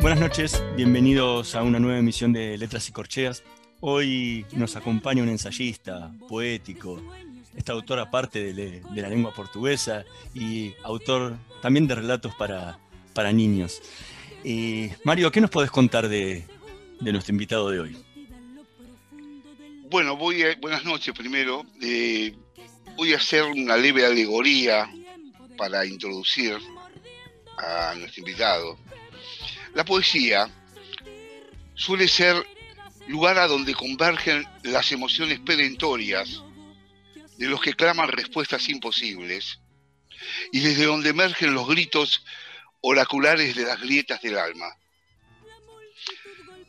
Buenas noches, bienvenidos a una nueva emisión de Letras y Corcheas. Hoy nos acompaña un ensayista, poético, este autor aparte de, la lengua portuguesa y autor también de relatos para, para niños. Mario, ¿qué nos podés contar de, nuestro invitado de hoy? Bueno, voy buenas noches primero. Eh, voy a hacer una leve alegoría para introducir a nuestro invitado. La poesía suele ser lugar a donde convergen las emociones perentorias de los que claman respuestas imposibles y desde donde emergen los gritos oraculares de las grietas del alma.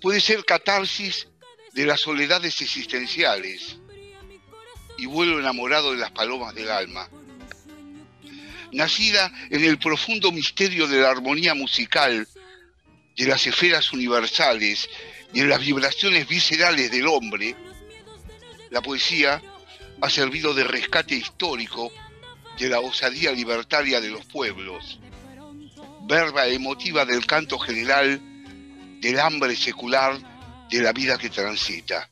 Puede ser catarsis de las soledades existenciales y vuelo enamorado de las palomas del alma. Nacida en el profundo misterio de la armonía musical de las esferas universales y en las vibraciones viscerales del hombre, la poesía ha servido de rescate histórico de la osadía libertaria de los pueblos, verba emotiva del canto general del hambre secular de la vida que transita.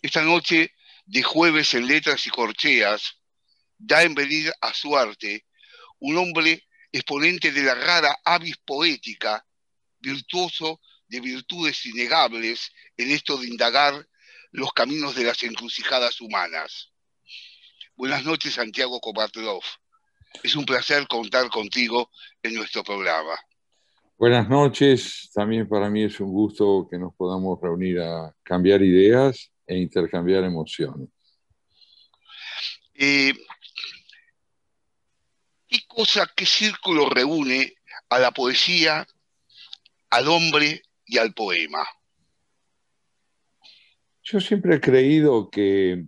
Esta noche de jueves en letras y corcheas da en venir a su arte un hombre exponente de la rara avis poética virtuoso de virtudes innegables en esto de indagar los caminos de las encrucijadas humanas. Buenas noches, Santiago Kovatlov. Es un placer contar contigo en nuestro programa. Buenas noches, también para mí es un gusto que nos podamos reunir a cambiar ideas e intercambiar emociones. Eh, ¿Qué cosa, qué círculo reúne a la poesía al hombre y al poema? Yo siempre he creído que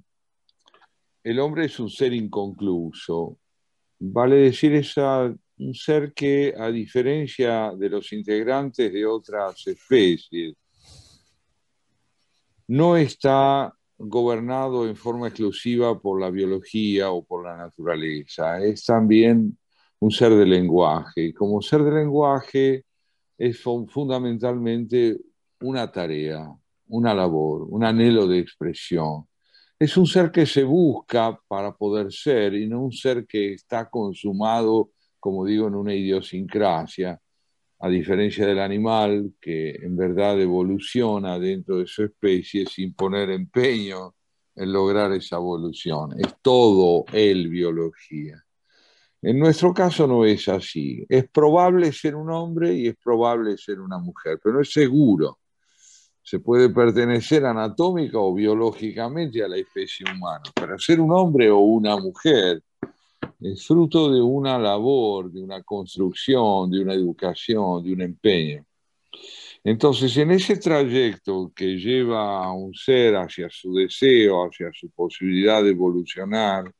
el hombre es un ser inconcluso. Vale decir, es un ser que, a diferencia de los integrantes de otras especies, no está gobernado en forma exclusiva por la biología o por la naturaleza. Es también un ser de lenguaje. Y como ser de lenguaje, es fundamentalmente una tarea, una labor, un anhelo de expresión. Es un ser que se busca para poder ser y no un ser que está consumado, como digo, en una idiosincrasia, a diferencia del animal que en verdad evoluciona dentro de su especie sin poner empeño en lograr esa evolución. Es todo el biología. En nuestro caso no es así. Es probable ser un hombre y es probable ser una mujer, pero no es seguro. Se puede pertenecer anatómica o biológicamente a la especie humana, pero ser un hombre o una mujer es fruto de una labor, de una construcción, de una educación, de un empeño. Entonces, en ese trayecto que lleva a un ser hacia su deseo, hacia su posibilidad de evolucionar,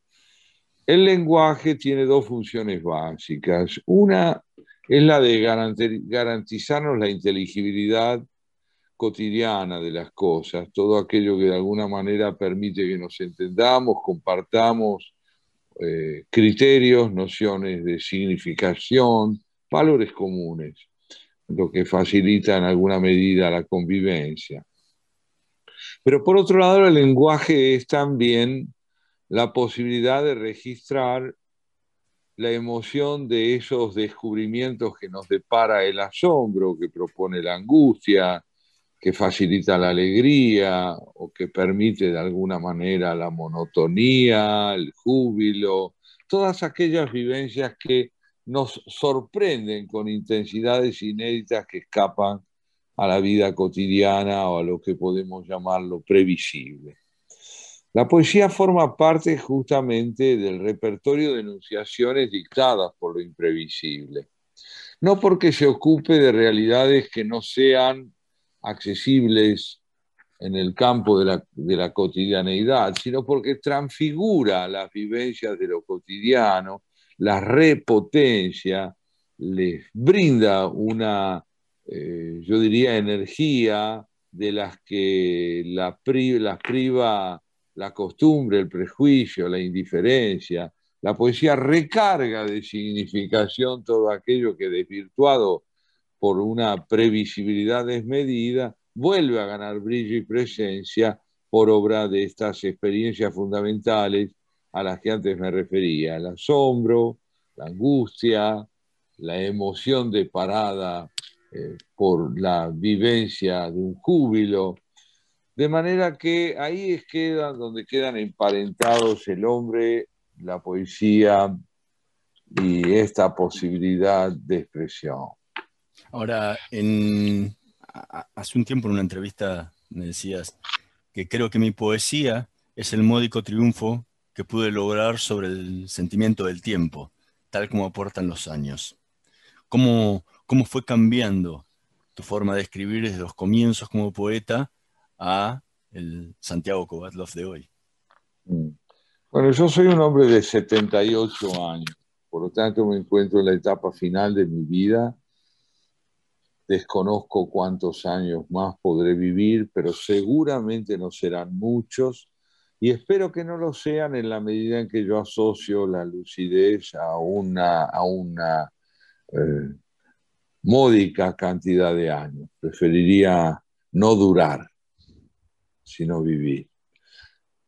el lenguaje tiene dos funciones básicas. Una es la de garantizarnos la inteligibilidad cotidiana de las cosas, todo aquello que de alguna manera permite que nos entendamos, compartamos eh, criterios, nociones de significación, valores comunes, lo que facilita en alguna medida la convivencia. Pero por otro lado, el lenguaje es también la posibilidad de registrar la emoción de esos descubrimientos que nos depara el asombro, que propone la angustia, que facilita la alegría o que permite de alguna manera la monotonía, el júbilo, todas aquellas vivencias que nos sorprenden con intensidades inéditas que escapan a la vida cotidiana o a lo que podemos llamarlo previsible. La poesía forma parte justamente del repertorio de enunciaciones dictadas por lo imprevisible, no porque se ocupe de realidades que no sean accesibles en el campo de la, de cotidianeidad, sino porque transfigura las vivencias de lo cotidiano, las repotencia, les brinda una, eh, yo diría, energía de las que la las priva la costumbre, el prejuicio, la indiferencia. La poesía recarga de significación todo aquello que desvirtuado por una previsibilidad desmedida, vuelve a ganar brillo y presencia por obra de estas experiencias fundamentales a las que antes me refería, el asombro, la angustia, la emoción de parada eh, por la vivencia de un júbilo, de manera que ahí es donde quedan emparentados el hombre, la poesía y esta posibilidad de expresión. Ahora, hace un tiempo en una entrevista me decías que creo que mi poesía es el módico triunfo que pude lograr sobre el sentimiento del tiempo, tal como aportan los años. ¿Cómo, cómo fue cambiando tu forma de escribir desde los comienzos como poeta a el Santiago Kovatlov de hoy? Mm. Bueno, yo soy un hombre de 78 años, por lo tanto me encuentro en la etapa final de mi vida. Desconozco cuántos años más podré vivir, pero seguramente no serán muchos y espero que no lo sean en la medida en que yo asocio la lucidez a una, a una eh, módica cantidad de años. Preferiría no durar sino vivir.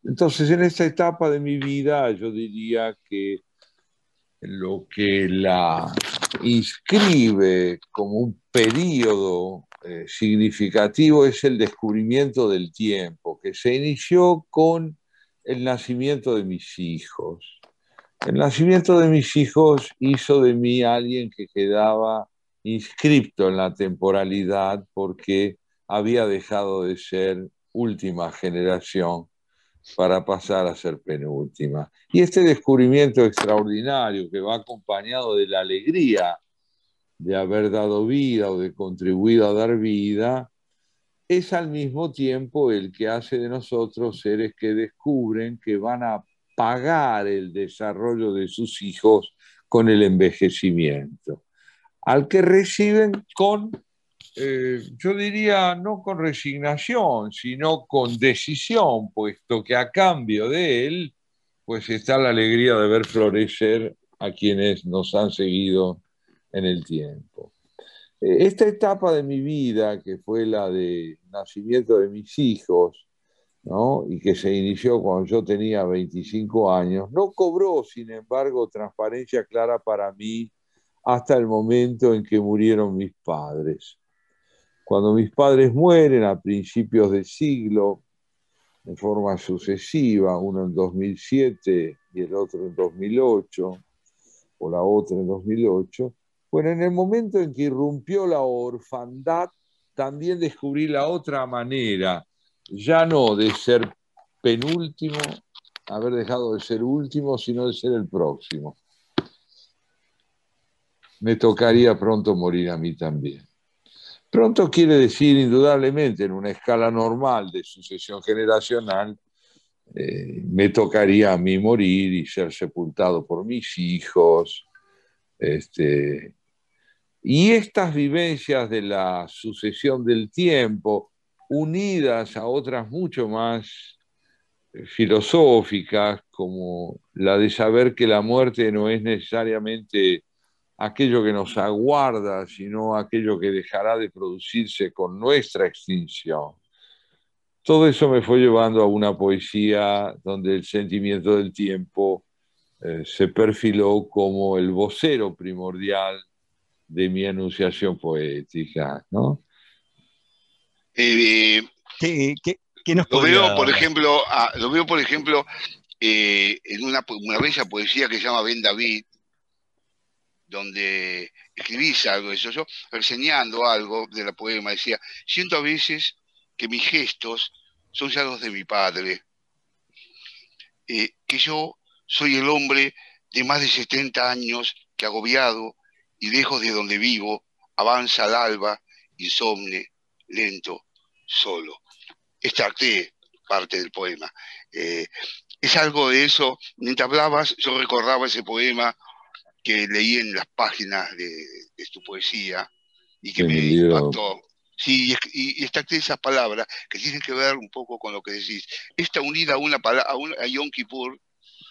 Entonces, en esta etapa de mi vida, yo diría que lo que la inscribe como un periodo eh, significativo es el descubrimiento del tiempo, que se inició con el nacimiento de mis hijos. El nacimiento de mis hijos hizo de mí alguien que quedaba inscripto en la temporalidad porque había dejado de ser última generación para pasar a ser penúltima. Y este descubrimiento extraordinario que va acompañado de la alegría de haber dado vida o de contribuido a dar vida, es al mismo tiempo el que hace de nosotros seres que descubren que van a pagar el desarrollo de sus hijos con el envejecimiento, al que reciben con eh, yo diría no con resignación, sino con decisión, puesto que a cambio de él, pues está la alegría de ver florecer a quienes nos han seguido en el tiempo. Eh, esta etapa de mi vida, que fue la de nacimiento de mis hijos, y que se inició cuando yo tenía 25 años, no cobró, sin embargo, transparencia clara para mí hasta el momento en que murieron mis padres. Cuando mis padres mueren a principios de siglo, en forma sucesiva, uno en 2007 y el otro en 2008, o la otra en 2008, bueno, en el momento en que irrumpió la orfandad, también descubrí la otra manera, ya no de ser penúltimo, haber dejado de ser último, sino de ser el próximo. Me tocaría pronto morir a mí también. Pronto quiere decir, indudablemente, en una escala normal de sucesión generacional, eh, me tocaría a mí morir y ser sepultado por mis hijos. Este, y estas vivencias de la sucesión del tiempo, unidas a otras mucho más eh, filosóficas, como la de saber que la muerte no es necesariamente aquello que nos aguarda, sino aquello que dejará de producirse con nuestra extinción. Todo eso me fue llevando a una poesía donde el sentimiento del tiempo eh, se perfiló como el vocero primordial de mi enunciación poética, ¿no? Eh, ¿Qué, nos lo veo, por ejemplo, lo veo, por ejemplo, en una, una bella poesía que se llama Ben David, donde escribís algo de eso, yo reseñando algo de la poema, decía, siento a veces que mis gestos son ya los de mi padre, eh, que yo soy el hombre de más de 70 años que agobiado y lejos de donde vivo, avanza al alba, insomne, lento, solo. Esta parte del poema. Eh, es algo de eso, mientras hablabas, yo recordaba ese poema que leí en las páginas de, tu poesía y que me impactó. Sí, y, y esas palabras que tienen que ver un poco con lo que decís. Está unida a una palabra, a, Yom Kippur,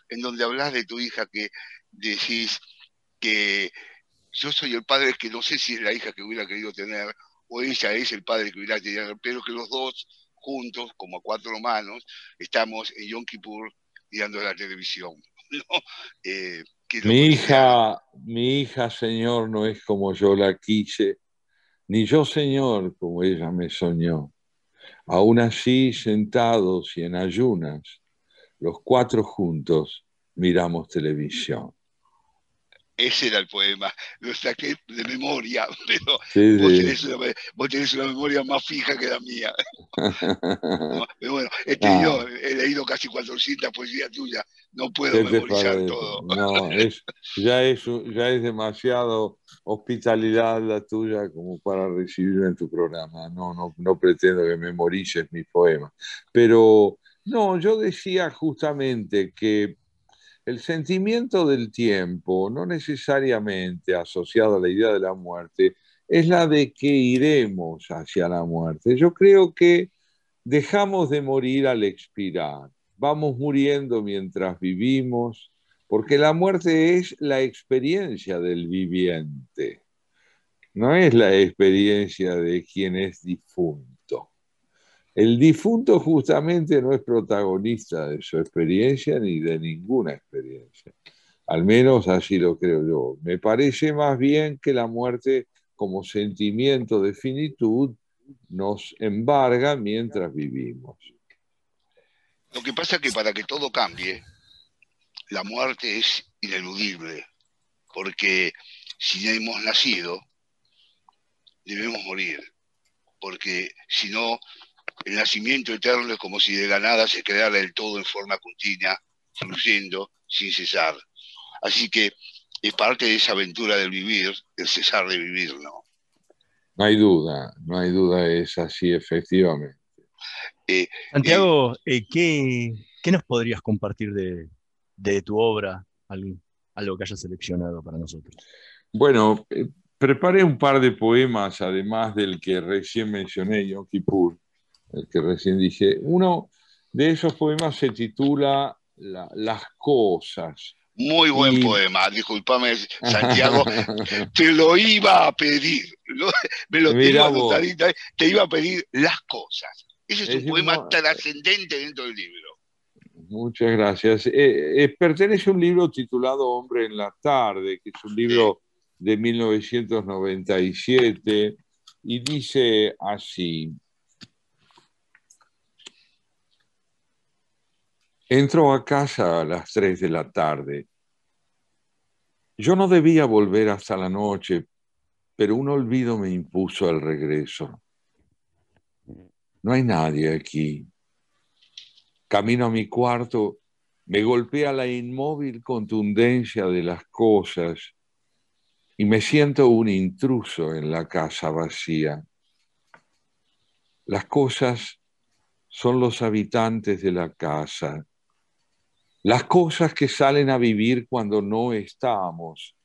en donde hablas de tu hija que decís que yo soy el padre que no sé si es la hija que hubiera querido tener o ella es el padre que hubiera querido tener, pero que los dos juntos, como a cuatro manos, estamos en Yom Kippur mirando la televisión. Eh, mi hija, mi hija, Señor, no es como yo la quise, ni yo, Señor, como ella me soñó. Aún así, sentados y en ayunas, los cuatro juntos miramos televisión ese era el poema, lo saqué de memoria, pero vos, Tenés una, memoria más fija que la mía. pero bueno, he, ah. he leído casi 400 poesías tuyas, no puedo memorizar todo. No, ya, es, ya es demasiado hospitalidad la tuya como para recibirme en tu programa. No, no, no pretendo que memorices mis poemas. Pero no, yo decía justamente que el sentimiento del tiempo, no necesariamente asociado a la idea de la muerte, es la de que iremos hacia la muerte. Yo creo que dejamos de morir al expirar, vamos muriendo mientras vivimos, porque la muerte es la experiencia del viviente, no es la experiencia de quien es difunto. El difunto justamente no es protagonista de su experiencia ni de ninguna experiencia. Al menos así lo creo yo. Me parece más bien que la muerte como sentimiento de finitud nos embarga mientras vivimos. Lo que pasa es que para que todo cambie, la muerte es ineludible, porque si hemos nacido, debemos morir, porque si no, el nacimiento eterno es como si de la nada se creara el todo en forma continua, fluyendo sin cesar. Así que es parte de esa aventura del vivir, el cesar de vivir, ¿no? No hay duda, no hay duda, es así efectivamente. Eh, Santiago, eh, ¿qué, nos podrías compartir de, tu obra, algo, algo, que hayas seleccionado para nosotros? Bueno, eh, preparé un par de poemas, además del que recién mencioné, Yom Kippur, el que recién dije. Uno de esos poemas se titula Las cosas. Muy buen poema, discúlpame, Santiago, te lo iba a pedir, me lo tengo anotadita, te iba a pedir las cosas. Ese es, un poema trascendente dentro del libro. Muchas gracias. Eh, eh, pertenece a un libro titulado Hombre en la tarde, que es un libro de 1997, y dice así, Entró a casa a las tres de la tarde. Yo no debía volver hasta la noche, pero un olvido me impuso el regreso. No hay nadie aquí. Camino a mi cuarto, me golpea la inmóvil contundencia de las cosas y me siento un intruso en la casa vacía. Las cosas son los habitantes de la casa las cosas que salen a vivir cuando no estamos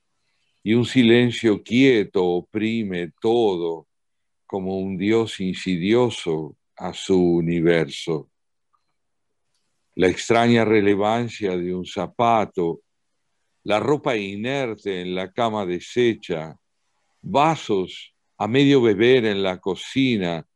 y un silencio quieto oprime todo como un Dios insidioso a su universo. La extraña relevancia de un zapato, la ropa inerte en la cama deshecha, vasos a medio beber en la cocina,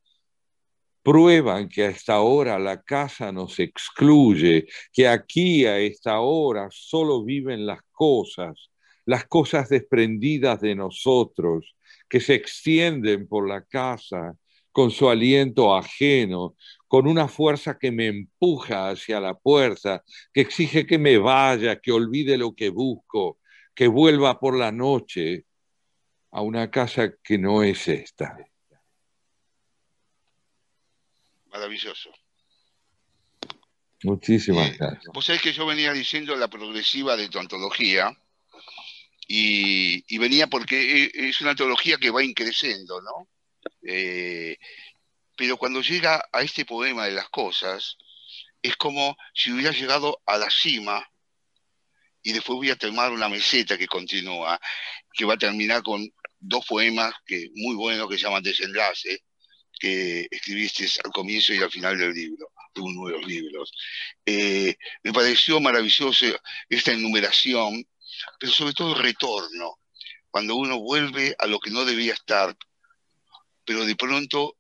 prueban que a esta hora la casa nos excluye, que aquí a esta hora solo viven las cosas, las cosas desprendidas de nosotros, que se extienden por la casa con su aliento ajeno, con una fuerza que me empuja hacia la puerta, que exige que me vaya, que olvide lo que busco, que vuelva por la noche a una casa que no es esta. Maravilloso. Muchísimas eh, gracias. Vos sabés que yo venía diciendo la progresiva de tu antología y, venía porque e, es una antología que va increciendo, ¿no? Eh, pero cuando llega a este poema de las cosas, es como si hubiera llegado a la cima y después voy a tomar una meseta que continúa, que va a terminar con dos poemas que muy buenos que se llaman Desenlace, que escribiste al comienzo y al final del libro, de uno de los libros. Eh, me pareció maravilloso esta enumeración, pero sobre todo el retorno, cuando uno vuelve a lo que no debía estar, pero de pronto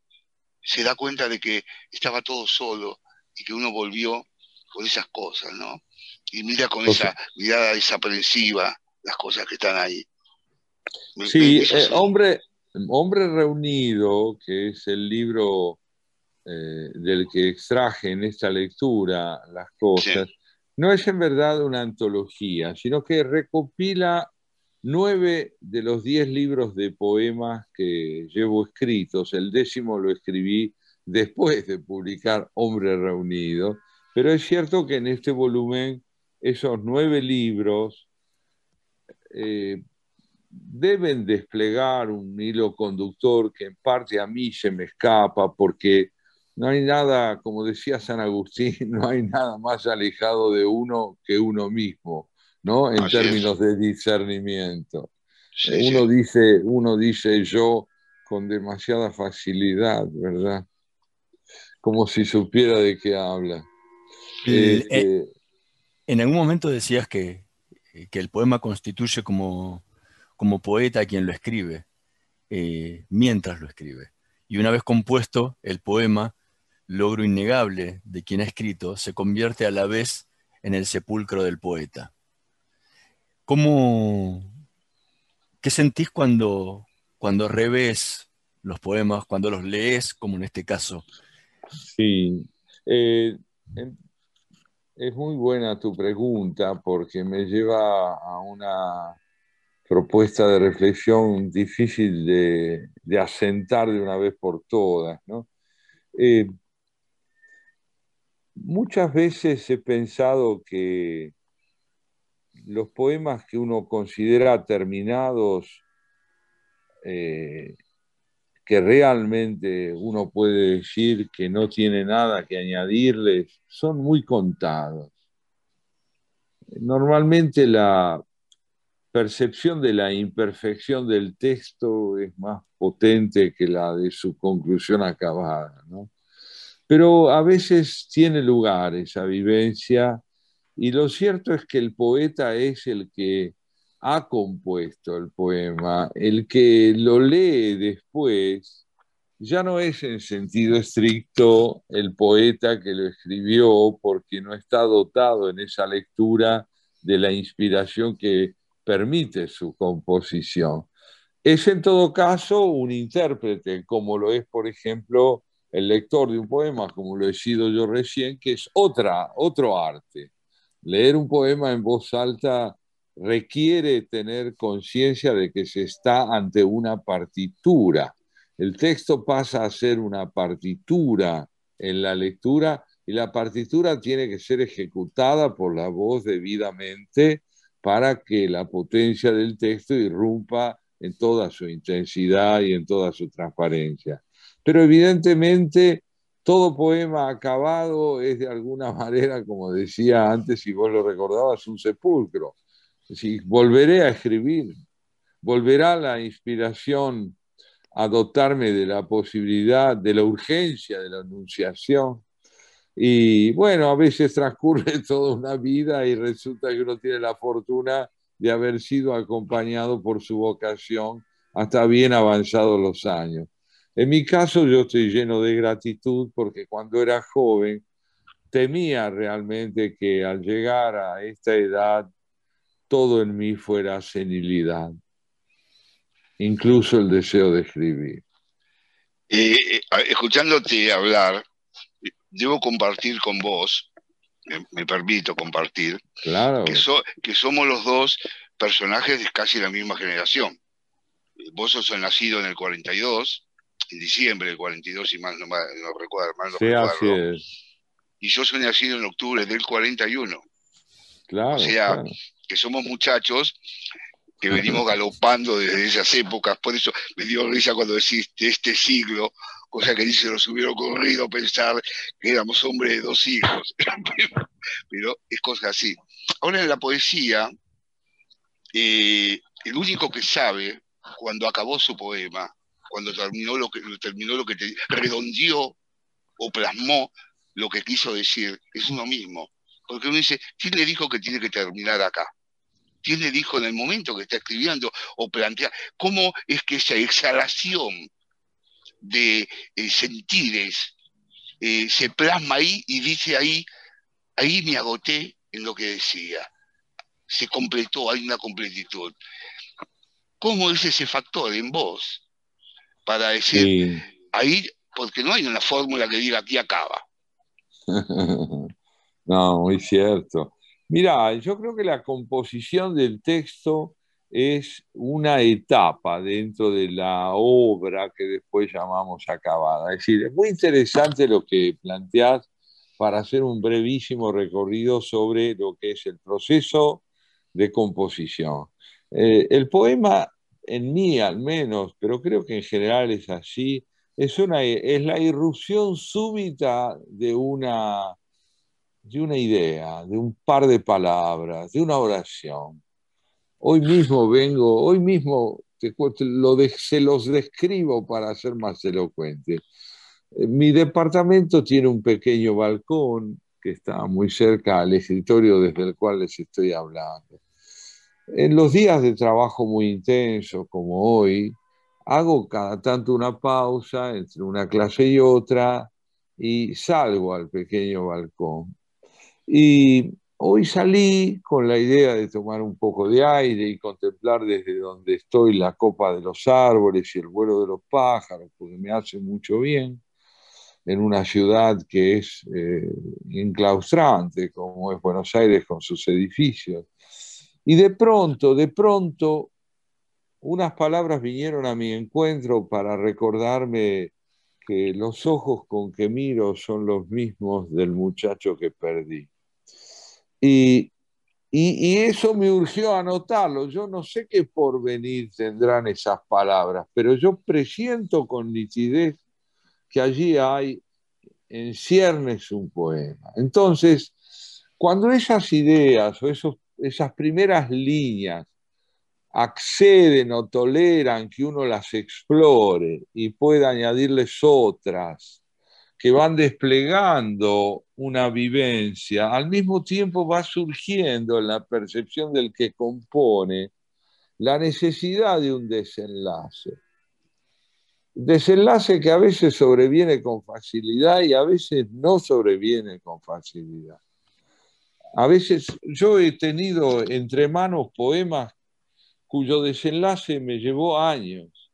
se da cuenta de que estaba todo solo y que uno volvió con esas cosas, ¿no? Y mira con esa mirada desaprensiva las cosas que están ahí. Sí, eh, hombre, hombre Reunido, que es el libro eh, del que extraje en esta lectura las cosas, no es en verdad una antología, sino que recopila nueve de los diez libros de poemas que llevo escritos. El décimo lo escribí después de publicar Hombre Reunido, pero es cierto que en este volumen esos nueve libros eh, deben desplegar un hilo conductor que en parte a mí se me escapa porque no hay nada, como decía San Agustín, no hay nada más alejado de uno que uno mismo, ¿no? En términos de discernimiento. uno, Dice, uno dice yo con demasiada facilidad, ¿verdad? Como si supiera de qué habla. Este, en algún momento decías que, que el poema constituye como como poeta quien lo escribe, eh, mientras lo escribe. Y una vez compuesto, el poema, logro innegable de quien ha escrito, se convierte a la vez en el sepulcro del poeta. ¿Cómo, ¿Qué sentís cuando, cuando revés los poemas, cuando los lees, como en este caso? Sí, eh, es muy buena tu pregunta porque me lleva a una propuesta de reflexión difícil de, asentar de una vez por todas. Eh, muchas veces he pensado que los poemas que uno considera terminados, eh, que realmente uno puede decir que no tiene nada que añadirles, son muy contados. Normalmente la percepción de la imperfección del texto es más potente que la de su conclusión acabada, ¿no? Pero a veces tiene lugar esa vivencia y lo cierto es que el poeta es el que ha compuesto el poema, el que lo lee después, ya no es en sentido estricto el poeta que lo escribió porque no está dotado en esa lectura de la inspiración que permite su composición. Es en todo caso un intérprete, como lo es, por ejemplo, el lector de un poema, como lo he sido yo recién, que es otra, otro arte. Leer un poema en voz alta requiere tener conciencia de que se está ante una partitura. El texto pasa a ser una partitura en la lectura y la partitura tiene que ser ejecutada por la voz debidamente para que la potencia del texto irrumpa en toda su intensidad y en toda su transparencia. Pero evidentemente todo poema acabado es de alguna manera, como decía antes, si vos lo recordabas, un sepulcro. Si volveré a escribir, volverá la inspiración a dotarme de la posibilidad, de la urgencia de la anunciación, y bueno, a veces transcurre toda una vida y resulta que uno tiene la fortuna de haber sido acompañado por su vocación hasta bien avanzados los años. En mi caso yo estoy lleno de gratitud porque cuando era joven temía realmente que al llegar a esta edad todo en mí fuera senilidad, incluso el deseo de escribir. Eh, escuchándote hablar, debo compartir con vos, me, permito compartir, claro. que, que somos los dos personajes de casi la misma generación. Vos sos nacido en el 42, en diciembre del 42, si mal no, recuerdo. Mal no sí, así es. Y yo soy nacido en octubre del 41. Claro. O sea, que somos muchachos que venimos galopando desde esas épocas. Por eso me dio risa cuando decís de este siglo, cosa que dice nos hubiera ocurrido pensar que éramos hombres de dos siglos. pero, es cosa así. Ahora en la poesía, eh, el único que sabe cuando acabó su poema, cuando terminó lo que, terminó lo que redondeó o plasmó lo que quiso decir, es uno mismo. Porque uno dice, ¿quién le dijo que tiene que terminar acá? ¿Quién le dijo en el momento que está escribiendo o plantea? ¿Cómo es que esa exhalación de eh, sentires eh, se plasma ahí y dice ahí, ahí me agoté en lo que decía? Se completó, hay una completitud. ¿Cómo es ese factor en vos? Para decir, ahí, porque no hay una fórmula que diga aquí acaba. no, muy cierto. Mira, yo creo que la composición del texto es una etapa dentro de la obra que después llamamos acabada. Es decir, es muy interesante lo que planteas para hacer un brevísimo recorrido sobre lo que es el proceso de composición. Eh, el poema, en mí al menos, pero creo que en general es así, es, una, es la irrupción súbita de una, de una idea, de un par de palabras, de una oración. Hoy mismo vengo, hoy mismo lo se los describo para ser más elocuente. Eh, mi departamento tiene un pequeño balcón que está muy cerca al escritorio desde el cual les estoy hablando. En los días de trabajo muy intenso como hoy, hago cada tanto una pausa entre una clase y otra y salgo al pequeño balcón. Y hoy salí con la idea de tomar un poco de aire y contemplar desde donde estoy la copa de los árboles y el vuelo de los pájaros, porque me hace mucho bien en una ciudad que es eh, enclaustrante, como es Buenos Aires con sus edificios. Y de pronto, de pronto, unas palabras vinieron a mi encuentro para recordarme que los ojos con que miro son los mismos del muchacho que perdí. Y, y, eso me urgió anotarlo. Yo no sé qué porvenir tendrán esas palabras, pero yo presiento con nitidez que allí hay en ciernes un poema. Entonces, cuando esas ideas o esas primeras líneas acceden o toleran que uno las explore y pueda añadirles otras que van desplegando una vivencia, al mismo tiempo va surgiendo en la percepción del que compone la necesidad de un desenlace. Desenlace que a veces sobreviene con facilidad y a veces no sobreviene con facilidad. A veces yo he tenido entre manos poemas cuyo desenlace me llevó años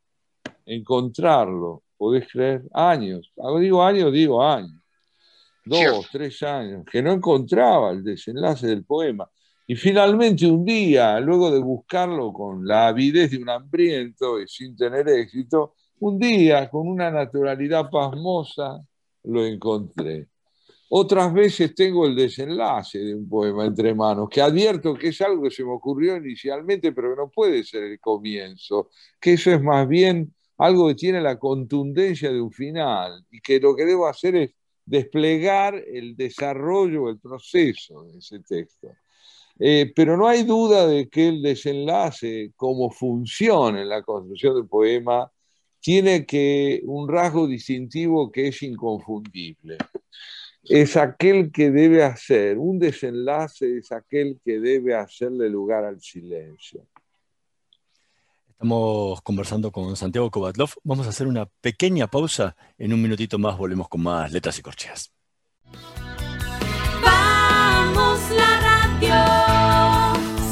encontrarlo. ¿Podés creer? Años. Digo años, digo años. Dos, tres años. Que no encontraba el desenlace del poema. Y finalmente un día, luego de buscarlo con la avidez de un hambriento y sin tener éxito, un día, con una naturalidad pasmosa, lo encontré. Otras veces tengo el desenlace de un poema entre manos, que advierto que es algo que se me ocurrió inicialmente, pero que no puede ser el comienzo, que eso es más bien algo que tiene la contundencia de un final y que lo que debo hacer es desplegar el desarrollo, el proceso de ese texto. Eh, pero no hay duda de que el desenlace, como función en la construcción del poema, tiene que un rasgo distintivo que es inconfundible es aquel que debe hacer, un desenlace es aquel que debe hacerle lugar al silencio. Estamos conversando con Santiago Kovatlov. Vamos a hacer una pequeña pausa. En un minutito más volvemos con más letras y corcheas. Vamos la radio.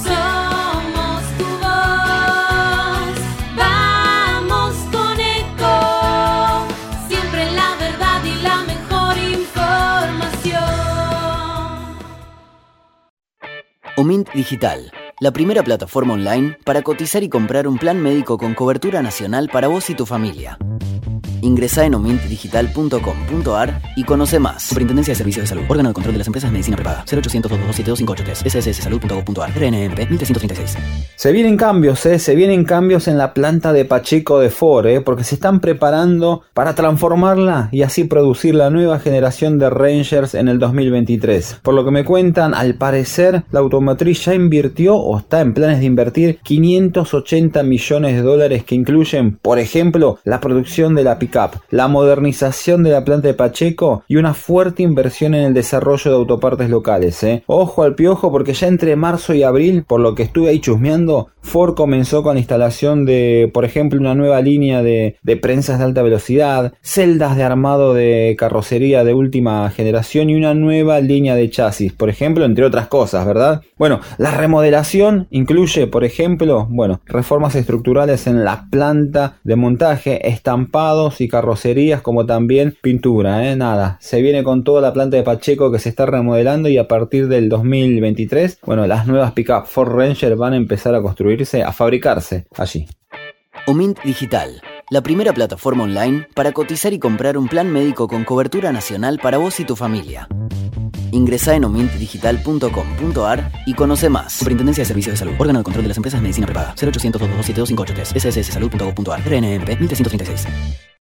Somos tu voz. Vamos con eco. Siempre la verdad y la mejor información. Omint Digital, la primera plataforma online para cotizar y comprar un plan médico con cobertura nacional para vos y tu familia. Ingresa en omintdigital.com.ar y conoce más. Superintendencia de Servicios de Salud. Órgano de control de las empresas de medicina prepaga. 0800 227 sssalud.gov.ar. RNMP 1336. Se vienen cambios, ¿eh? se vienen cambios en la planta de Pacheco de Ford, ¿eh? porque se están preparando para transformarla y así producir la nueva generación de Rangers en el 2023. Por lo que me cuentan, al parecer la automotriz ya invirtió o está en planes de invertir 580 millones de dólares que incluyen, por ejemplo, la producción de la la modernización de la planta de Pacheco y una fuerte inversión en el desarrollo de autopartes locales. ¿eh? Ojo al piojo porque ya entre marzo y abril, por lo que estuve ahí chusmeando, Ford comenzó con la instalación de, por ejemplo, una nueva línea de, de prensas de alta velocidad, celdas de armado de carrocería de última generación y una nueva línea de chasis, por ejemplo, entre otras cosas, ¿verdad? Bueno, la remodelación incluye, por ejemplo, bueno, reformas estructurales en la planta de montaje, estampados y carrocerías, como también pintura, ¿eh? Nada, se viene con toda la planta de Pacheco que se está remodelando y a partir del 2023, bueno, las nuevas pickup Ford Ranger van a empezar a construirse, a fabricarse allí. Omint Digital, la primera plataforma online para cotizar y comprar un plan médico con cobertura nacional para vos y tu familia. Ingresa en omintdigital.com.ar y conoce más. Superintendencia de Servicios de Salud. Órgano de control de las empresas de medicina prepaga. 0800 227 sssalud.gov.ar. RNMP 1336.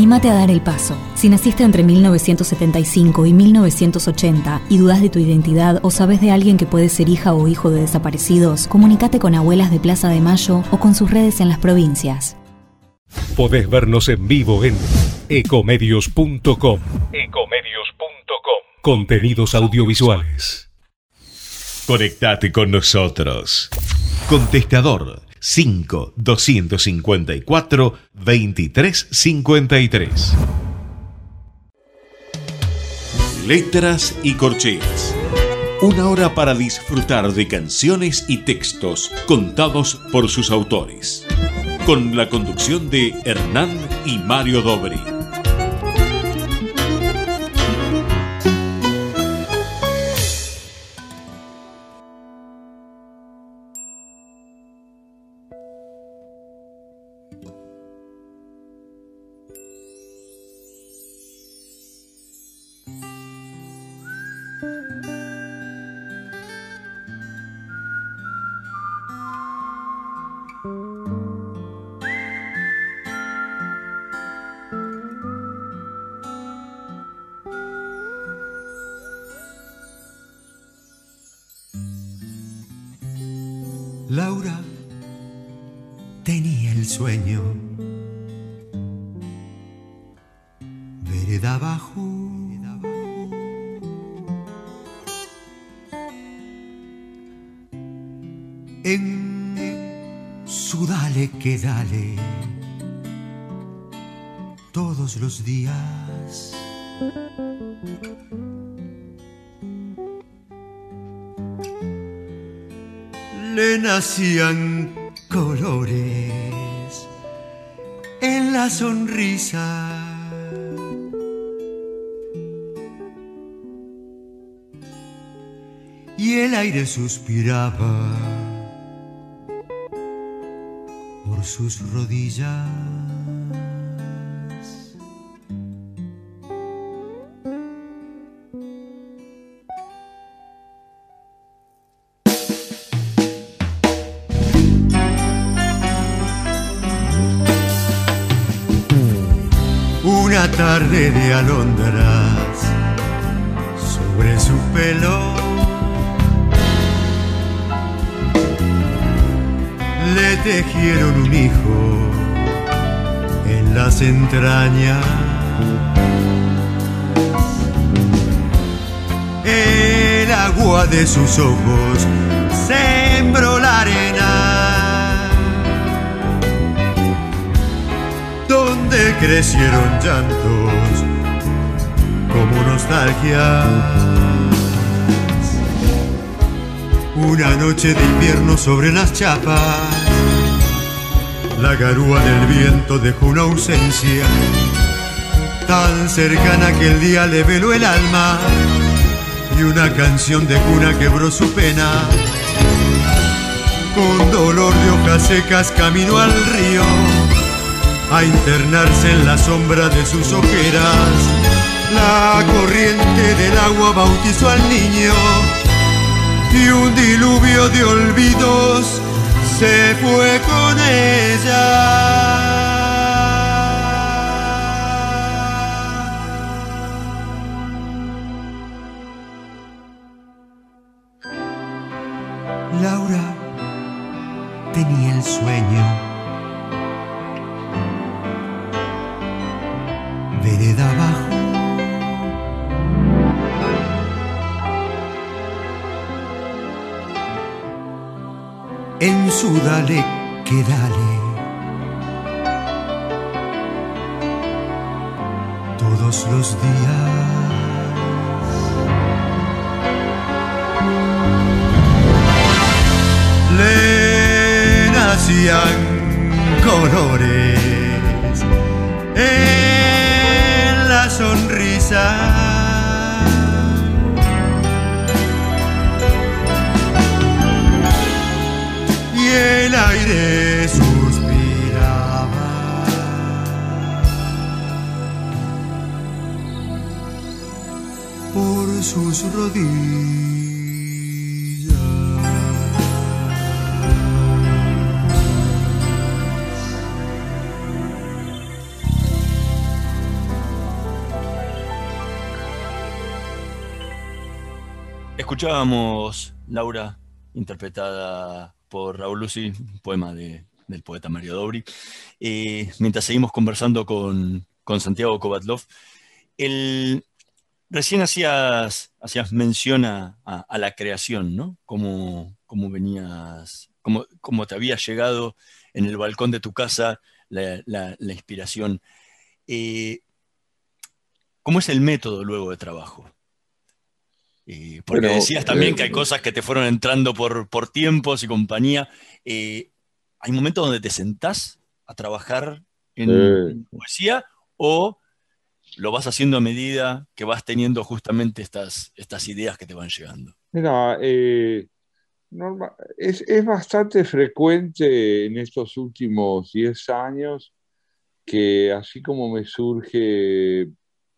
Anímate a dar el paso. Si naciste entre 1975 y 1980 y dudas de tu identidad o sabes de alguien que puede ser hija o hijo de desaparecidos, comunícate con Abuelas de Plaza de Mayo o con sus redes en las provincias. Podés vernos en vivo en ecomedios.com. Contenidos audiovisuales. Conectate con nosotros. Contestador 5 254 2353. Letras y corcheas. Una hora para disfrutar de canciones y textos contados por sus autores. Con la conducción de Hernán y Mario Dobri. Vereda abajo. En su dale que dale. Todos los días. le nacían colores en la sonrisa. aire suspiraba por sus rodillas. Una tarde de alondra tejieron un hijo en las entrañas. El agua de sus ojos sembró la arena donde crecieron llantos como nostalgia. Una noche de invierno sobre las chapas, la garúa del viento dejó una ausencia tan cercana que el día le veló el alma y una canción de cuna quebró su pena. Con dolor de hojas secas caminó al río a internarse en la sombra de sus ojeras. La corriente del agua bautizó al niño y un diluvio de olvidos se fue con ella. Laura tenía el sueño. En su dale que dale. Todos los días. le nacían colores en la sonrisa. El aire suspiraba. Por sus rodillas. Escuchábamos Laura, interpretada por Raúl Lucy, poema de- del poeta Mario Dobri. Eh, mientras seguimos conversando con, con Santiago Kovatlov, el- recién hacías, hacías mención a, la creación, ¿no? Cómo, venías, cómo, cómo te había llegado en el balcón de tu casa la, la- la inspiración. Eh, ¿Cómo es el método luego de trabajo? Eh, porque Bueno, decías también eh, que hay cosas que te fueron entrando por, por tiempos y compañía. Eh, ¿Hay momentos donde te sentás a trabajar en, Sí. en poesía o lo vas haciendo a medida que vas teniendo justamente estas, estas ideas que te van llegando? Mira, eh, es, es bastante frecuente en estos últimos 10 años que así como me surge,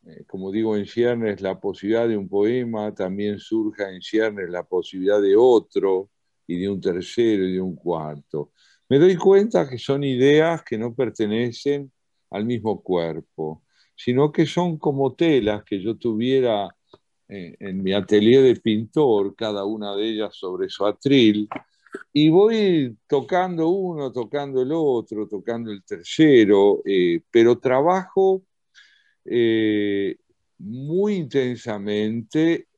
eh, como digo, en ciernes la posibilidad de un poema, también surja en ciernes la posibilidad de otro y de un tercero y de un cuarto. Me doy cuenta que son ideas que no pertenecen al mismo cuerpo, sino que son como telas que yo tuviera eh, en mi atelier de pintor, cada una de ellas sobre su atril, y voy tocando uno, tocando el otro, tocando el tercero, eh, pero trabajo eh, muy intensamente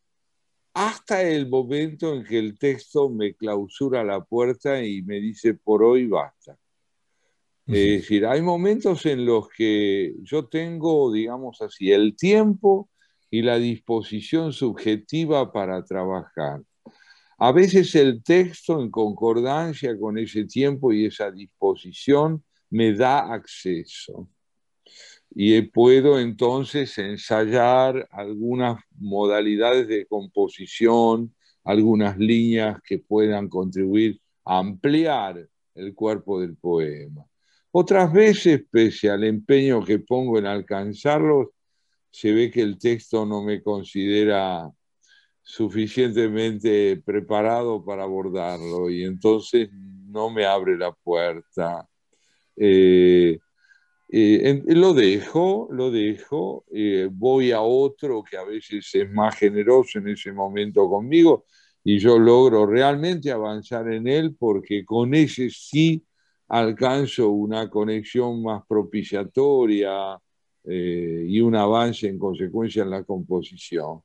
hasta el momento en que el texto me clausura la puerta y me dice por hoy basta. Es decir, hay momentos en los que yo tengo, digamos así, el tiempo y la disposición subjetiva para trabajar. A veces el texto, en concordancia con ese tiempo y esa disposición, me da acceso. Y puedo entonces ensayar algunas modalidades de composición, algunas líneas que puedan contribuir a ampliar el cuerpo del poema. Otras veces, pese al empeño que pongo en alcanzarlos, se ve que el texto no me considera suficientemente preparado para abordarlo y entonces no me abre la puerta. Eh, eh, lo dejo, lo dejo, eh, voy a otro que a veces es más generoso en ese momento conmigo y yo logro realmente avanzar en él porque con ese sí alcanzo una conexión más propiciatoria eh, y un avance en consecuencia en la composición.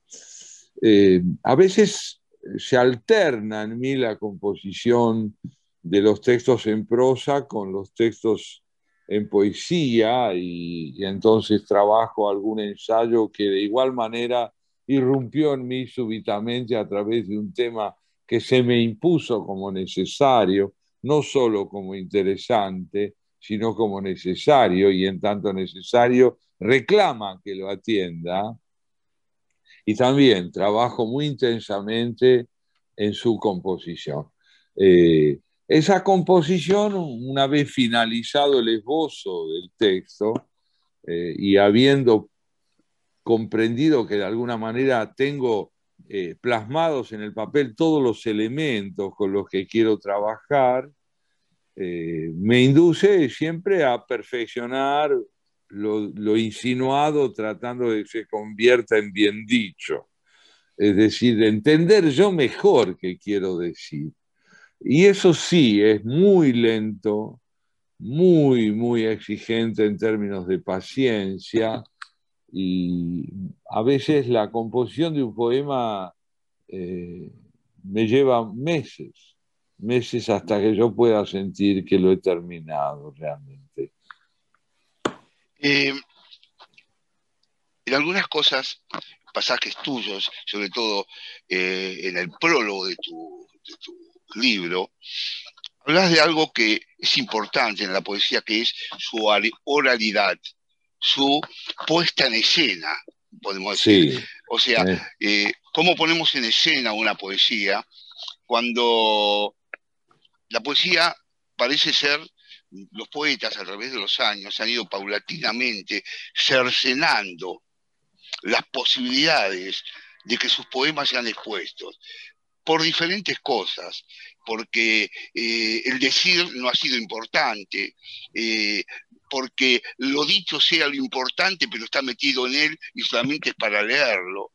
a veces se alterna en mí la composición de los textos en prosa con los textos en poesía y, entonces trabajo algún ensayo que de igual manera irrumpió en mí súbitamente a través de un tema que se me impuso como necesario, no solo como interesante, sino como necesario y en tanto necesario reclama que lo atienda. Y también trabajo muy intensamente en su composición. Eh, esa composición, una vez finalizado el esbozo del texto eh, y habiendo comprendido que de alguna manera tengo eh, plasmados en el papel todos los elementos con los que quiero trabajar, eh, me induce siempre a perfeccionar lo, lo, insinuado tratando de que se convierta en bien dicho. Es decir, entender yo mejor qué quiero decir. Y eso sí, es muy lento, muy, muy exigente en términos de paciencia y a veces la composición de un poema eh, me lleva meses, meses hasta que yo pueda sentir que lo he terminado realmente. Eh, en algunas cosas, pasajes tuyos, sobre todo eh, en el prólogo de tu, de tu libro, hablas de algo que es importante en la poesía, que es su oralidad, su puesta en escena, podemos decir. O sea, eh, ¿cómo ponemos en escena una poesía cuando la poesía parece ser, los poetas a través de los años han ido paulatinamente cercenando las posibilidades de que sus poemas sean expuestos por diferentes cosas, porque eh, el decir no ha sido importante, eh, porque lo dicho sea lo importante, pero está metido en él y solamente es para leerlo,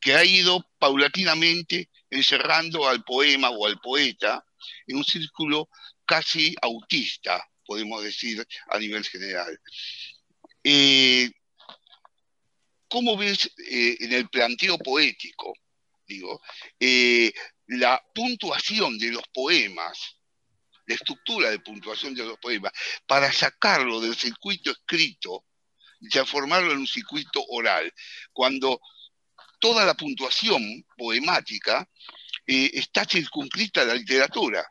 que ha ido paulatinamente encerrando al poema o al poeta en un círculo casi autista, podemos decir, a nivel general. Eh, ¿Cómo ves en el planteo poético eh, la puntuación de los poemas, la estructura de puntuación de los poemas, para sacarlo del circuito escrito y transformarlo en un circuito oral, cuando toda la puntuación poemática eh, está circunscrita a la literatura.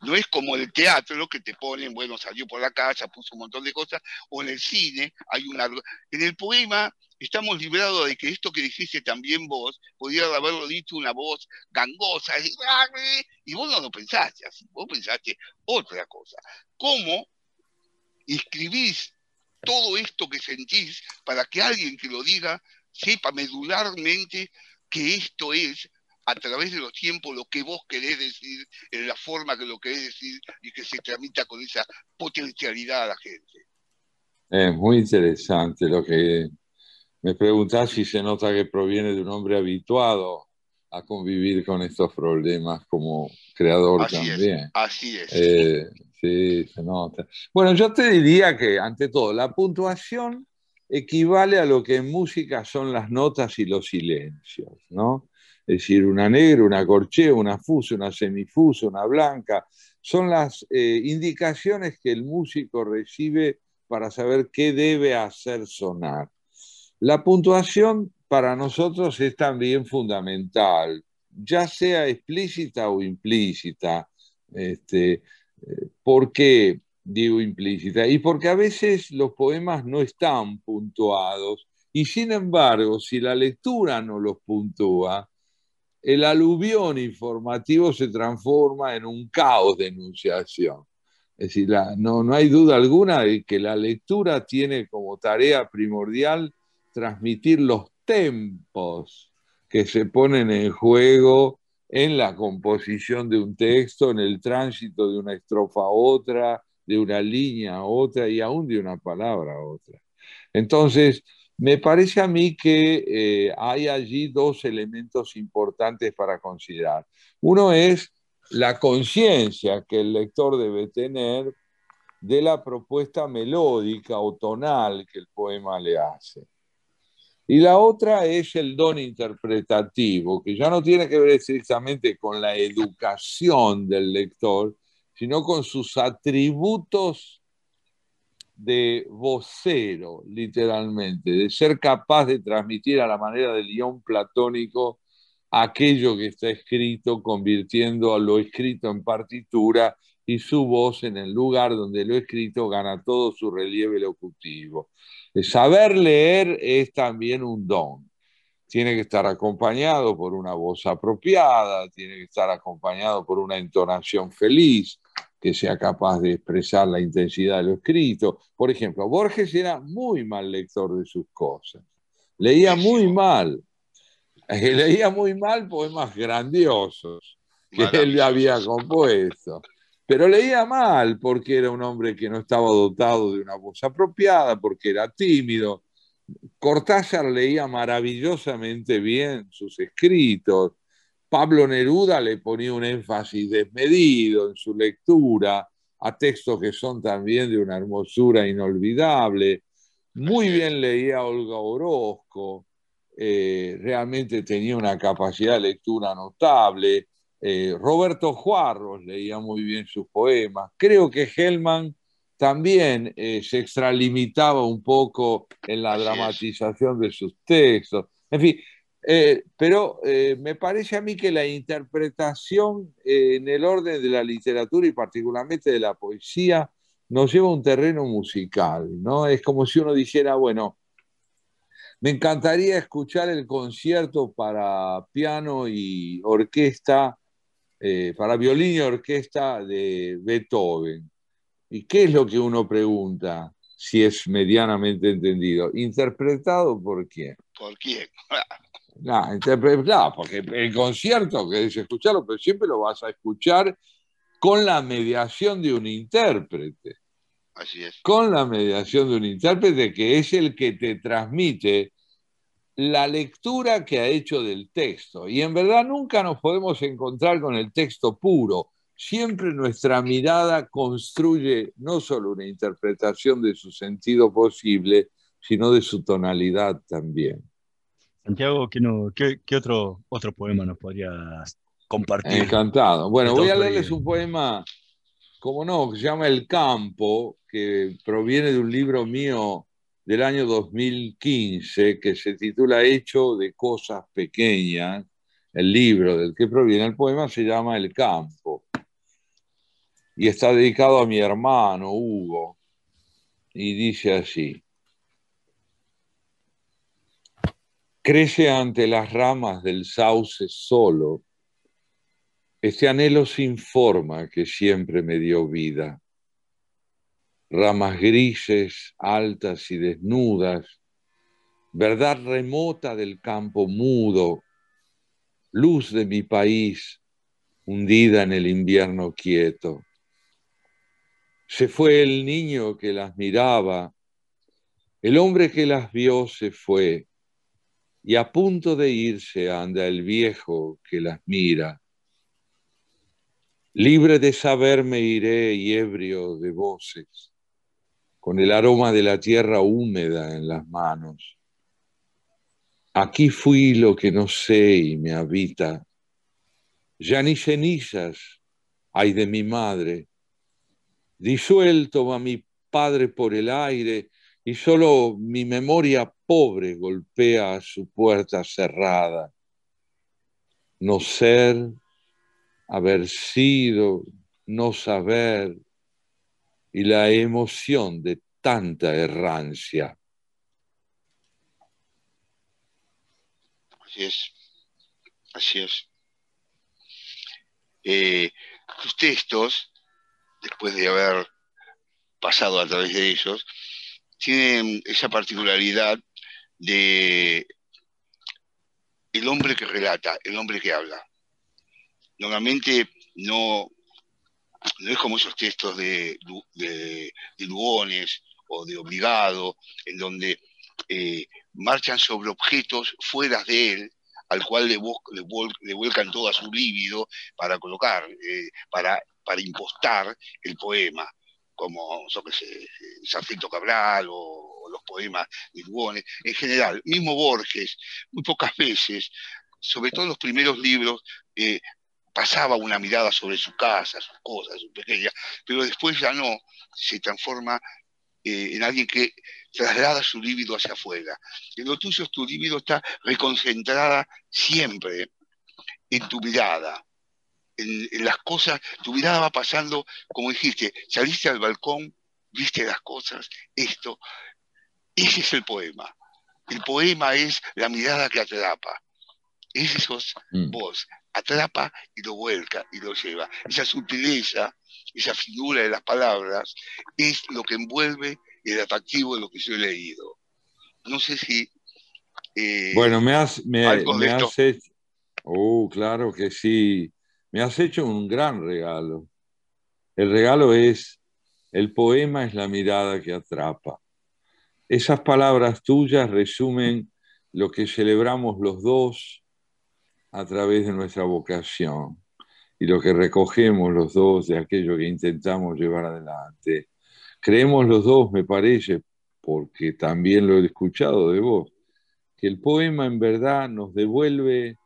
No es como el teatro que te ponen, bueno, salió por la casa, puso un montón de cosas, o en el cine hay una... En el poema estamos librados de que esto que dijiste también vos, podía haberlo dicho una voz gangosa, y vos no lo pensaste así, vos pensaste otra cosa. ¿Cómo escribís todo esto que sentís para que alguien que lo diga sepa medularmente que esto es a través de los tiempos lo que vos querés decir, en la forma que lo querés decir y que se tramita con esa potencialidad a la gente? Es muy interesante lo que me preguntás si se nota que proviene de un hombre habituado a convivir con estos problemas como creador también. así es. Eh, sí, se nota. Bueno, yo te diría que, ante todo, la puntuación equivale a lo que en música son las notas y los silencios, ¿no? Es decir, una negra, una corchea, una fusa, una semifusa, una blanca, son las eh, indicaciones que el músico recibe para saber qué debe hacer sonar. La puntuación para nosotros es también fundamental, ya sea explícita o implícita. Este, eh, ¿Por qué digo implícita? Y porque a veces los poemas no están puntuados y sin embargo, si la lectura no los puntúa, el aluvión informativo se transforma en un caos de enunciación. Es decir, no, no hay duda alguna de que la lectura tiene como tarea primordial transmitir los tempos que se ponen en juego en la composición de un texto, en el tránsito de una estrofa a otra, de una línea a otra y aún de una palabra a otra. Entonces, me parece a mí que eh, hay allí dos elementos importantes para considerar. Uno es la conciencia que el lector debe tener de la propuesta melódica o tonal que el poema le hace. Y la otra es el don interpretativo, que ya no tiene que ver estrictamente con la educación del lector, sino con sus atributos de vocero, literalmente, de ser capaz de transmitir a la manera del guion platónico aquello que está escrito, convirtiendo a lo escrito en partitura y su voz en el lugar donde lo escrito gana todo su relieve locutivo. Saber leer es también un don. Tiene que estar acompañado por una voz apropiada, tiene que estar acompañado por una entonación feliz, que sea capaz de expresar la intensidad de lo escrito. Por ejemplo, Borges era muy mal lector de sus cosas. Leía muy mal. Leía muy mal poemas grandiosos que él había compuesto. Pero leía mal porque era un hombre que no estaba dotado de una voz apropiada, porque era tímido. Cortázar leía maravillosamente bien sus escritos. Pablo Neruda le ponía un énfasis desmedido en su lectura a textos que son también de una hermosura inolvidable. Muy bien leía Olga Orozco, eh, realmente tenía una capacidad de lectura notable. Eh, Roberto Juarros leía muy bien sus poemas. Creo que Hellman también eh, se extralimitaba un poco en la dramatización de sus textos. En fin, eh, pero me parece a mí que la interpretación en el orden de la literatura y particularmente de la poesía nos lleva a un terreno musical, ¿no? Es como si uno dijera, bueno, me encantaría escuchar el concierto para piano y orquesta eh, para violín y orquesta de Beethoven. ¿Y qué es lo que uno pregunta si es medianamente entendido? ¿Interpretado por quién? ¿Por quién? No, interpretado, porque el concierto que es escucharlo, pero siempre lo vas a escuchar con la mediación de un intérprete. Así es. Con la mediación de un intérprete que es el que te transmite la lectura que ha hecho del texto. Y en verdad nunca nos podemos encontrar con el texto puro. Siempre nuestra mirada construye no solo una interpretación de su sentido posible, sino de su tonalidad también. Santiago, ¿qué, no, qué, qué otro, otro poema nos podrías compartir? Encantado. Bueno, voy a leerles un poema, como no, que se llama El Campo, que proviene de un libro mío del año 2015 que se titula Hecho de Cosas Pequeñas. El libro del que proviene el poema se llama El Campo y está dedicado a mi hermano Hugo y dice así. Crece ante las ramas del sauce solo este anhelo sin forma que siempre me dio vida ramas grises, altas y desnudas, verdad remota del campo mudo, luz de mi país hundida en el invierno quieto. Se fue el niño que las miraba, el hombre que las vio se fue, y a punto de irse anda el viejo que las mira. Libre de saber me iré y ebrio de voces con el aroma de la tierra húmeda en las manos. Aquí fui lo que no sé y me habita. Ya ni cenizas hay de mi madre. Disuelto va mi padre por el aire y solo mi memoria pobre golpea a su puerta cerrada. No ser, haber sido, no saber, y la emoción de tanta errancia. Así es. Así es. Eh, sus textos, después de haber pasado a través de ellos, tienen esa particularidad de el hombre que relata, el hombre que habla. Normalmente no no es como esos textos de, de, de Lugones o de Obligado, en donde eh, marchan sobre objetos fuera de él, al cual le, le le vuelcan toda su líbido para colocar, eh, para, para impostar el poema, como yo qué sé, Cabral o, o los poemas de Lugones. En general, mismo Borges, muy pocas veces, sobre todo en los primeros libros, eh, pasaba una mirada sobre su casa, sus cosas, sus pequeñas, pero después ya no, se transforma eh, en alguien que traslada su líbido hacia afuera. En lo tuyo, tu líbido está reconcentrada siempre en tu mirada, en, en las cosas, tu mirada va pasando, como dijiste, saliste al balcón, viste las cosas, esto, ese es el poema. El poema es la mirada que atrapa. Ese sos Mm. vos, atrapa y lo vuelca y lo lleva. Esa sutileza, esa figura de las palabras, es lo que envuelve el atractivo de lo que yo he leído. No sé si... eh, Bueno, me has, me, algo me has hecho, oh, claro que sí, me has hecho un gran regalo. El regalo es, el poema es la mirada que atrapa. Esas palabras tuyas resumen lo que celebramos los dos a través de nuestra vocación y lo que recogemos los dos de aquello que intentamos llevar adelante. Creemos los dos, me parece, porque también lo he escuchado de vos, que el poema en verdad nos devuelve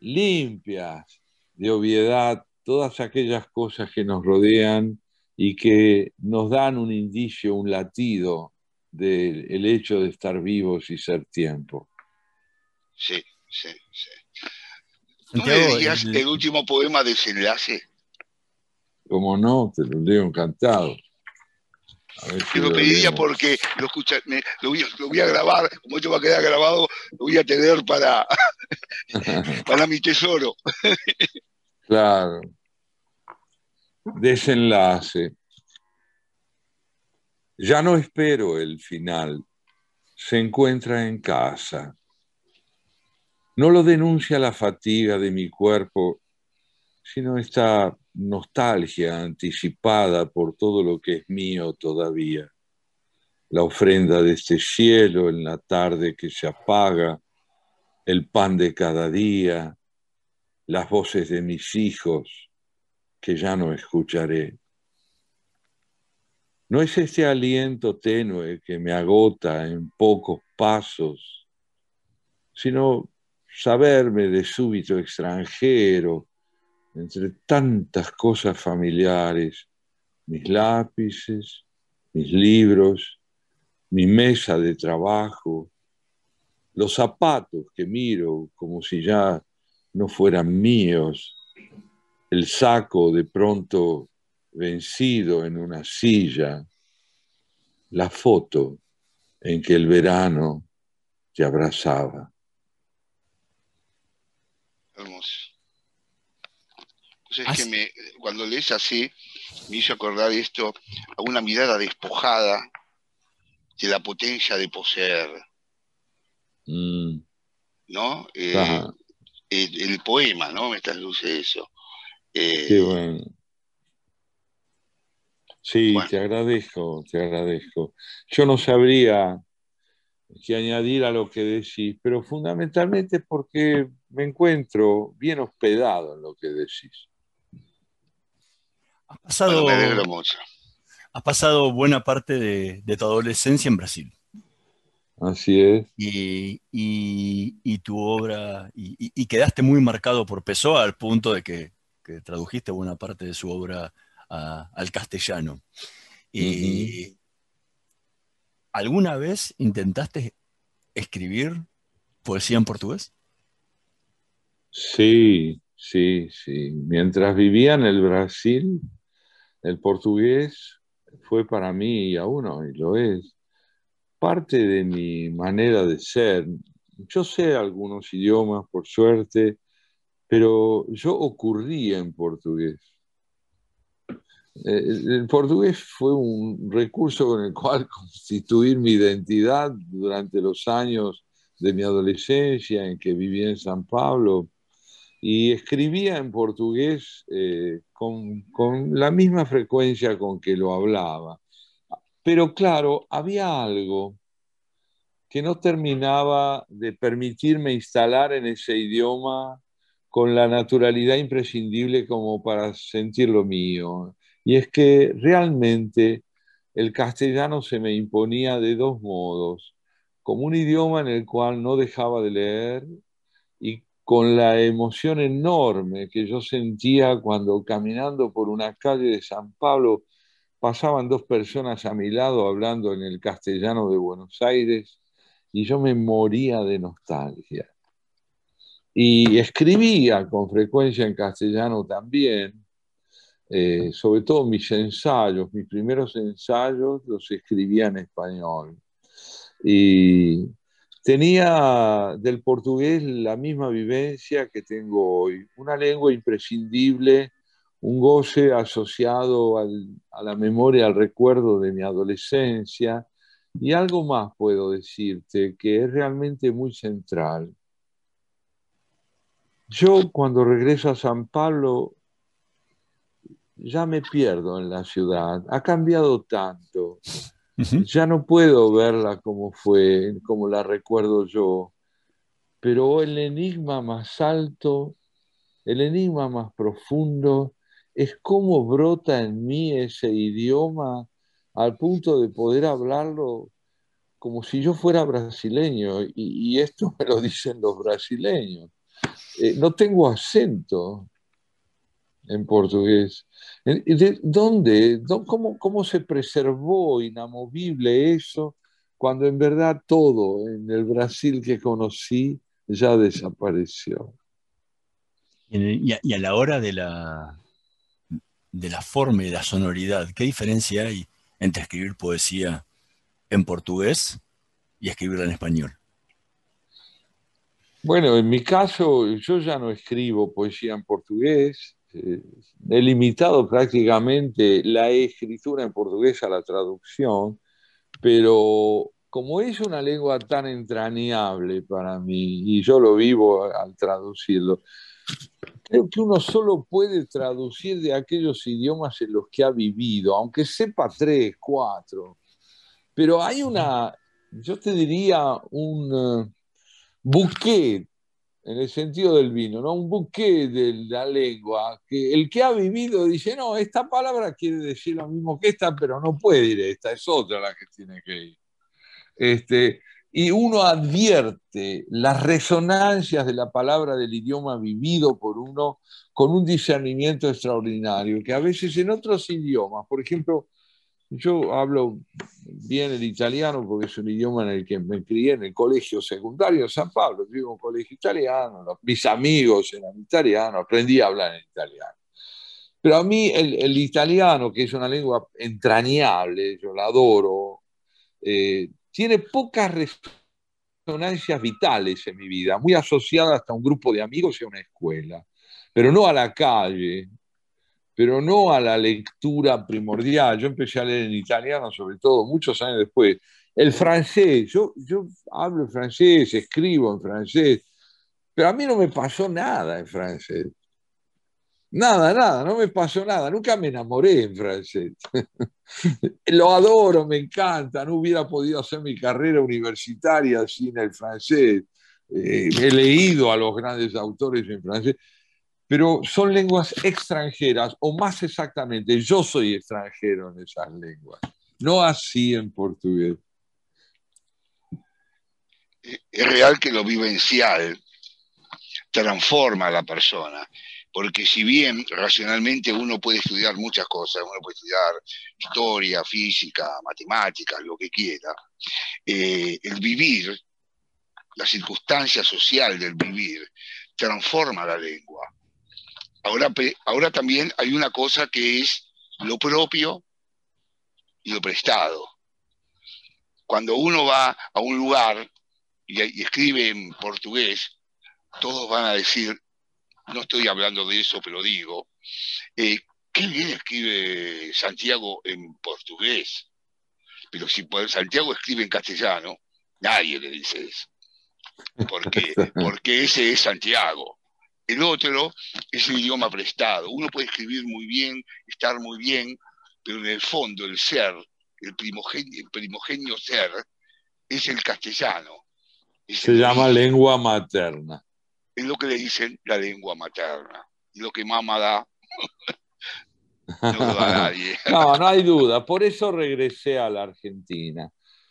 limpias de obviedad todas aquellas cosas que nos rodean y que nos dan un indicio, un latido del el hecho de estar vivos y ser tiempo. Sí, sí, sí. ¿No me dirías el- el último poema desenlace? Como no, te lo leo encantado. Te lo pediría porque lo, escucha, me- lo, voy, a- lo voy a grabar, como esto va a quedar grabado, lo voy a tener para, para mi tesoro. Claro. Desenlace. Ya no espero el final. Se encuentra en casa. No lo denuncia la fatiga de mi cuerpo, sino esta nostalgia anticipada por todo lo que es mío todavía. La ofrenda de este cielo en la tarde que se apaga, el pan de cada día, las voces de mis hijos que ya no escucharé. No es este aliento tenue que me agota en pocos pasos, sino saberme de súbito extranjero entre tantas cosas familiares, mis lápices, mis libros, mi mesa de trabajo, los zapatos que miro como si ya no fueran míos, el saco de pronto vencido en una silla, la foto en que el verano te abrazaba. Hermoso. Pues es Así- que me, cuando lees así, me hizo acordar esto a una mirada despojada de la potencia de poseer, Mm, ¿no? Eh, el, el poema, ¿no? Me trasluce eso. Eh, qué bueno. Sí, Bueno. te agradezco, te agradezco. Yo no sabría qué añadir a lo que decís, pero fundamentalmente porque me encuentro bien hospedado en lo que decís. Has pasado, bueno, me alegro mucho. has pasado buena parte de, de tu adolescencia en Brasil. Así es. Y, y- y tu obra, y, quedaste muy marcado por Pessoa al punto de que, que tradujiste buena parte de su obra a- al castellano. Y, ¿Alguna vez intentaste escribir poesía en portugués? Sí, sí, sí. Mientras vivía en el Brasil, el portugués fue para mí, y aún hoy lo es, parte de mi manera de ser. Yo sé algunos idiomas, por suerte, pero yo ocurrí en portugués. Eh, El, portugués fue un recurso con el cual constituir mi identidad durante los años de mi adolescencia en que viví en San Pablo y escribía en portugués eh, con, con la misma frecuencia con que lo hablaba. Pero claro, había algo que no terminaba de permitirme instalar en ese idioma con la naturalidad imprescindible como para sentir lo mío. Y es que realmente el castellano se me imponía de dos modos, como un idioma en el cual no dejaba de leer y con la emoción enorme que yo sentía cuando caminando por una calle de San Pablo pasaban dos personas a mi lado hablando en el castellano de Buenos Aires y yo me moría de nostalgia. Y escribía con frecuencia en castellano también, eh, sobre todo mis ensayos, mis primeros ensayos los escribía en español. Y tenía del portugués la misma vivencia que tengo hoy, una lengua imprescindible, un goce asociado al, a la memoria, al recuerdo de mi adolescencia, y algo más puedo decirte que es realmente muy central. Yo cuando regreso a San Pablo ya me pierdo en la ciudad. Ha cambiado tanto. Ya no puedo verla como fue, como la recuerdo yo. Pero el enigma más alto, el enigma más profundo, es cómo brota en mí ese idioma al punto de poder hablarlo como si yo fuera brasileño. Y, y esto me lo dicen los brasileños. Eh, no tengo acento en portugués. ¿De ¿Dónde? ¿Cómo, ¿Cómo se preservó inamovible eso cuando en verdad todo en el Brasil que conocí ya desapareció? Y, a, y a la hora de la, de la forma y la sonoridad, ¿qué diferencia hay entre escribir poesía en portugués y escribirla en español? Bueno, en mi caso, yo ya no escribo poesía en portugués. Eh, he limitado prácticamente la escritura en portugués a la traducción, pero como es una lengua tan entrañable para mí, y yo lo vivo al traducirlo, creo que uno solo puede traducir de aquellos idiomas en los que ha vivido, aunque sepa tres, cuatro. Pero hay una, yo te diría, un eh, bouquet, en el sentido del vino, ¿no? Un bouquet de la lengua, que el que ha vivido dice, no, esta palabra quiere decir lo mismo que esta, pero no puede ir esta, es otra la que tiene que ir. Este, y uno advierte las resonancias de la palabra del idioma vivido por uno con un discernimiento extraordinario, que a veces en otros idiomas, por ejemplo, yo hablo bien el italiano porque es un idioma en el que me crié en el colegio secundario en San Pablo, vivo en un colegio italiano, mis amigos eran italianos, aprendí a hablar en italiano. Pero a mí el, el italiano, que es una lengua entrañable, yo la adoro, eh, tiene pocas resonancias vitales en mi vida, muy asociada hasta a un grupo de amigos y a una escuela, pero no a la calle, pero no a la lectura primordial. Yo empecé a leer en italiano, sobre todo, muchos años después. El francés, yo, yo hablo francés, escribo en francés, pero a mí no me pasó nada en francés. Nada, nada, no me pasó nada. Nunca me enamoré en francés. Lo adoro, me encanta. No hubiera podido hacer mi carrera universitaria sin el francés. Eh, he leído a los grandes autores en francés, pero son lenguas extranjeras, o más exactamente, yo soy extranjero en esas lenguas, no así en portugués. es real que lo vivencial transforma a la persona, porque si bien racionalmente uno puede estudiar muchas cosas, uno puede estudiar historia, física, matemáticas, lo que quiera, eh, el vivir, la circunstancia social del vivir, transforma la lengua. Ahora, ahora también hay una cosa que es lo propio y lo prestado. Cuando uno va a un lugar y, y escribe en portugués, todos van a decir, no estoy hablando de eso, pero digo, eh, qué bien escribe Santiago en portugués. Pero si Santiago escribe en castellano, nadie le dice eso. ¿Por qué? Porque ese es Santiago. El otro es el idioma prestado. Uno puede escribir muy bien, estar muy bien, pero en el fondo el ser, el primogenio, el primogenio ser, es el castellano. Es Se el llama lengua materna. Es lo que le dicen la lengua materna. Y lo que mamá da, no lo da nadie. No, no hay duda. Por eso regresé a la Argentina.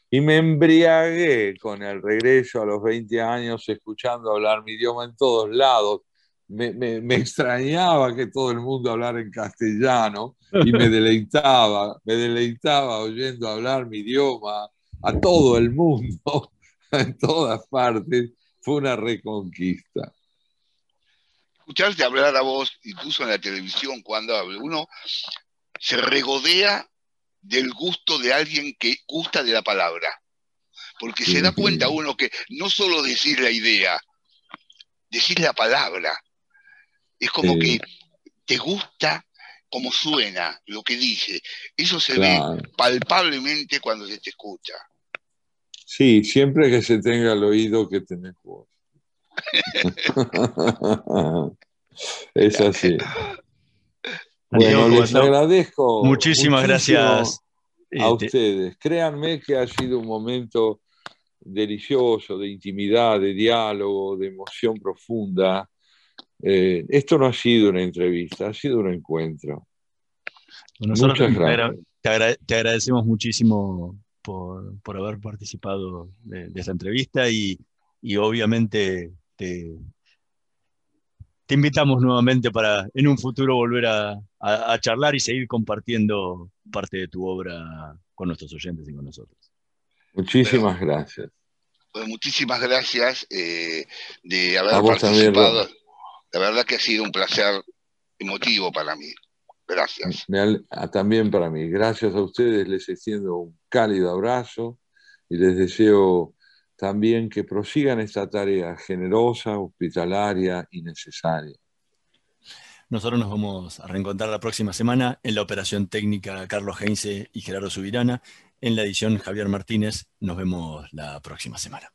Y me embriagué con el regreso a los 20 años, escuchando hablar mi idioma en todos lados. Me, me- me extrañaba que todo el mundo hablara en castellano y me deleitaba, me deleitaba oyendo hablar mi idioma a todo el mundo, en todas partes. Fue una reconquista. Escucharte hablar a vos, incluso en la televisión, cuando uno se regodea del gusto de alguien que gusta de la palabra. Porque se da cuenta uno que no solo decir la idea, decir la palabra. Es como Sí. que te gusta como suena lo que dice. Eso se Claro. ve palpablemente cuando se te escucha. Sí, siempre que se tenga el oído que tenés vos. es así. Bueno, les no, agradezco. Muchísimas gracias. A Este, ustedes. Créanme que ha sido un momento delicioso, de intimidad, de diálogo, de emoción profunda. Eh, esto no ha sido una entrevista, ha sido un encuentro. Nosotros Muchas gracias. te agra- te agradecemos muchísimo por, por haber participado de, de esta entrevista y, y obviamente te, te invitamos nuevamente para en un futuro volver a, a- a charlar y seguir compartiendo parte de tu obra con nuestros oyentes y con nosotros. Muchísimas gracias. Pues muchísimas gracias eh, de A haber vos participado. La verdad que ha sido un placer emotivo para mí. Gracias. Ah, también para mí. Gracias a ustedes les extiendo un cálido abrazo y les deseo también que prosigan esta tarea generosa, hospitalaria y necesaria. Nosotros nos vamos a reencontrar la próxima semana en la operación técnica Carlos Heinze y Gerardo Subirana. En la edición Javier Martínez. Nos vemos la próxima semana.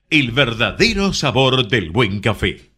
el verdadero sabor del buen café.